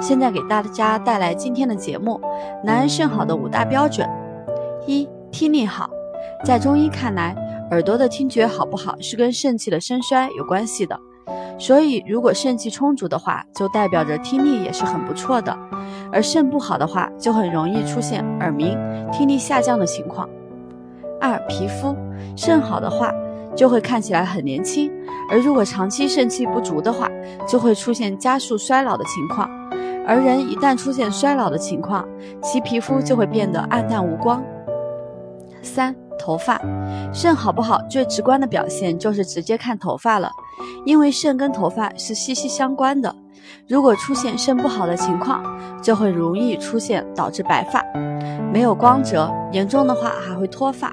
现在给大家带来今天的节目：男人肾好的五大标准。一、听力好。在中医看来，耳朵的听觉好不好是跟肾气的盛衰有关系的。所以，如果肾气充足的话，就代表着听力也是很不错的；而肾不好的话，就很容易出现耳鸣、听力下降的情况。二、皮肤肾好的话，就会看起来很年轻；而如果长期肾气不足的话，就会出现加速衰老的情况。而人一旦出现衰老的情况，其皮肤就会变得暗淡无光。三、头发，肾好不好，最直观的表现就是直接看头发了，因为肾跟头发是息息相关的。如果出现肾不好的情况，就会容易出现导致白发，没有光泽，严重的话还会脱发。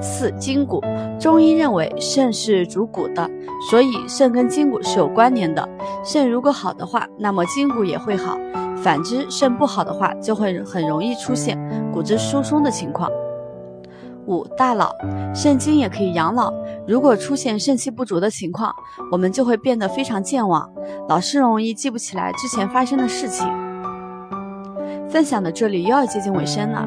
四、筋骨，中医认为肾是主骨的，所以肾跟筋骨是有关联的。肾如果好的话，那么筋骨也会好；反之，肾不好的话，就会很容易出现骨质疏松的情况。五、大脑，肾精也可以养老。如果出现肾气不足的情况，我们就会变得非常健忘，老是容易记不起来之前发生的事情。分享到这里又要接近尾声了。